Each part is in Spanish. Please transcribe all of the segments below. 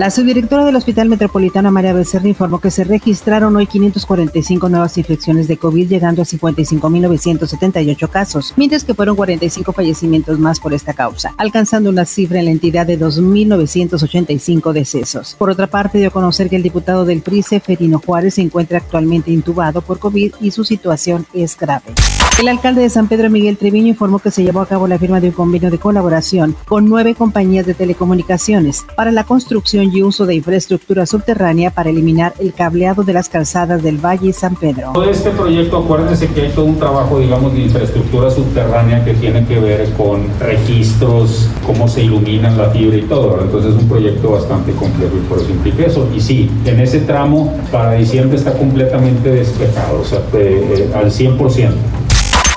La subdirectora del Hospital Metropolitano, María Becerra, informó que se registraron hoy 545 nuevas infecciones de COVID, llegando a 55.978 casos, mientras que fueron 45 fallecimientos más por esta causa, alcanzando una cifra en la entidad de 2.985 decesos. Por otra parte, dio a conocer que el diputado del PRI, Ferino Juárez, se encuentra actualmente intubado por COVID y su situación es grave. El alcalde de San Pedro, Miguel Treviño, informó que se llevó a cabo la firma de un convenio de colaboración con nueve compañías de telecomunicaciones para la construcción y uso de infraestructura subterránea para eliminar el cableado de las calzadas del Valle San Pedro. Todo este proyecto, acuérdense que hay todo un trabajo, digamos, de infraestructura subterránea que tiene que ver con registros, cómo se ilumina la fibra y todo. Entonces es un proyecto bastante complejo y por eso implica eso. Y sí, en ese tramo para diciembre está completamente despejado, o sea, eh, al 100%.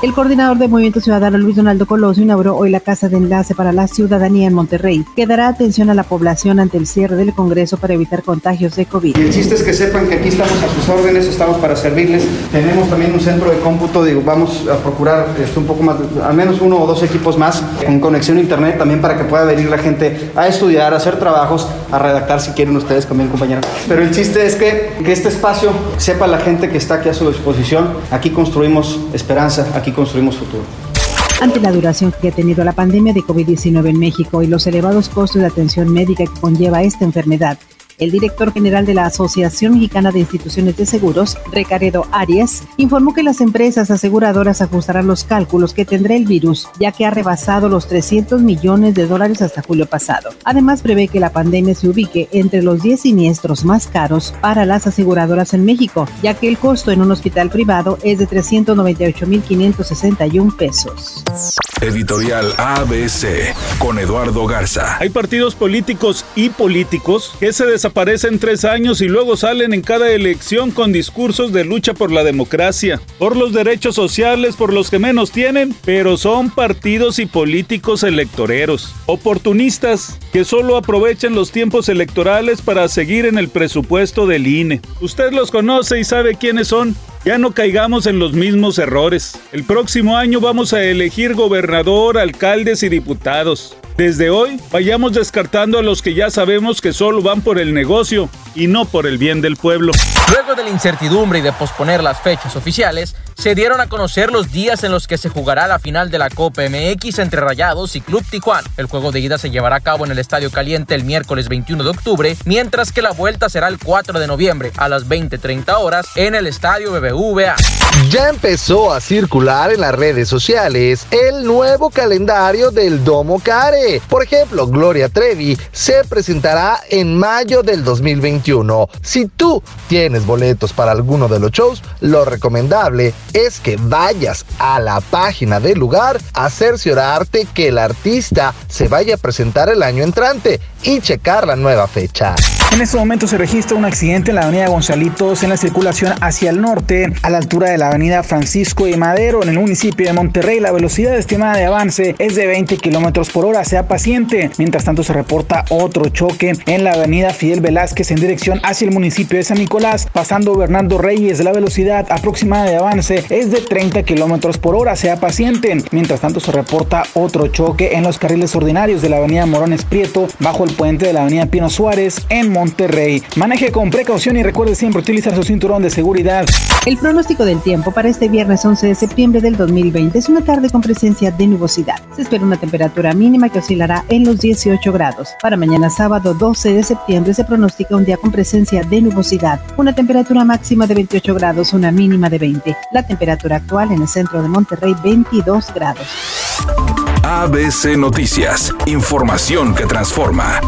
El coordinador de Movimiento Ciudadano, Luis Donaldo Colosio, inauguró hoy la Casa de Enlace para la Ciudadanía en Monterrey, que dará atención a la población ante el cierre del Congreso para evitar contagios de COVID. Y el chiste es que sepan que aquí estamos a sus órdenes, estamos para servirles. Tenemos también un centro de cómputo, vamos a procurar esto un poco más, al menos uno o dos equipos más con conexión a internet también para que pueda venir la gente a estudiar, a hacer trabajos, a redactar si quieren ustedes también, compañeros. Pero el chiste es que, que este espacio sepa la gente que está aquí a su disposición. Aquí construimos esperanza, construimos futuro. Ante la duración que ha tenido la pandemia de COVID-19 en México y los elevados costos de atención médica que conlleva esta enfermedad, el director general de la Asociación Mexicana de Instituciones de Seguros, Recaredo Arias, informó que las empresas aseguradoras ajustarán los cálculos que tendrá el virus, ya que ha rebasado los 300 millones de dólares hasta julio pasado. Además, prevé que la pandemia se ubique entre los 10 siniestros más caros para las aseguradoras en México, ya que el costo en un hospital privado es de 398.561 pesos. Editorial ABC con Eduardo Garza. Hay partidos políticos y políticos que se desaparecen tres años y luego salen en cada elección con discursos de lucha por la democracia, por los derechos sociales, por los que menos tienen, pero son partidos y políticos electoreros, oportunistas que solo aprovechan los tiempos electorales para seguir en el presupuesto del INE. Usted los conoce y sabe quiénes son. Ya no caigamos en los mismos errores. El próximo año vamos a elegir gobernador, alcaldes y diputados. Desde hoy, vayamos descartando a los que ya sabemos que solo van por el negocio y no por el bien del pueblo. Luego de la incertidumbre y de posponer las fechas oficiales, se dieron a conocer los días en los que se jugará la final de la Copa MX entre Rayados y Club Tijuana. El juego de ida se llevará a cabo en el Estadio Caliente el miércoles 21 de octubre, mientras que la vuelta será el 4 de noviembre a las 20:30 horas en el Estadio BBVA. Ya empezó a circular en las redes sociales el nuevo calendario del Domo Care. Por ejemplo, Gloria Trevi se presentará en mayo del 2021. Si tú tienes boletos para alguno de los shows, lo recomendable es que vayas a la página del lugar a cerciorarte que el artista se vaya a presentar el año entrante y checar la nueva fecha. En este momento se registra un accidente en la avenida Gonzalitos en la circulación hacia el norte, a la altura de la avenida Francisco y Madero, en el municipio de Monterrey. La velocidad estimada de avance es de 20 kilómetros por hora. Sea paciente. Mientras tanto, se reporta otro choque en la avenida Fidel Velázquez en dirección hacia el municipio de San Nicolás, pasando Bernardo Reyes. La velocidad aproximada de avance es de 30 kilómetros por hora. Sea paciente. Mientras tanto, se reporta otro choque en los carriles ordinarios de la avenida Morones Prieto, bajo el puente de la avenida Pino Suárez, en Monterrey. Maneje con precaución y recuerde siempre utilizar su cinturón de seguridad. El pronóstico del tiempo para este viernes 11 de septiembre del 2020 es una tarde con presencia de nubosidad. Se espera una temperatura mínima que oscilará en los 18 grados. Para mañana sábado 12 de septiembre se pronostica un día con presencia de nubosidad. Una temperatura máxima de 28 grados, una mínima de 20. La temperatura actual en el centro de Monterrey 22 grados. ABC Noticias. Información que transforma.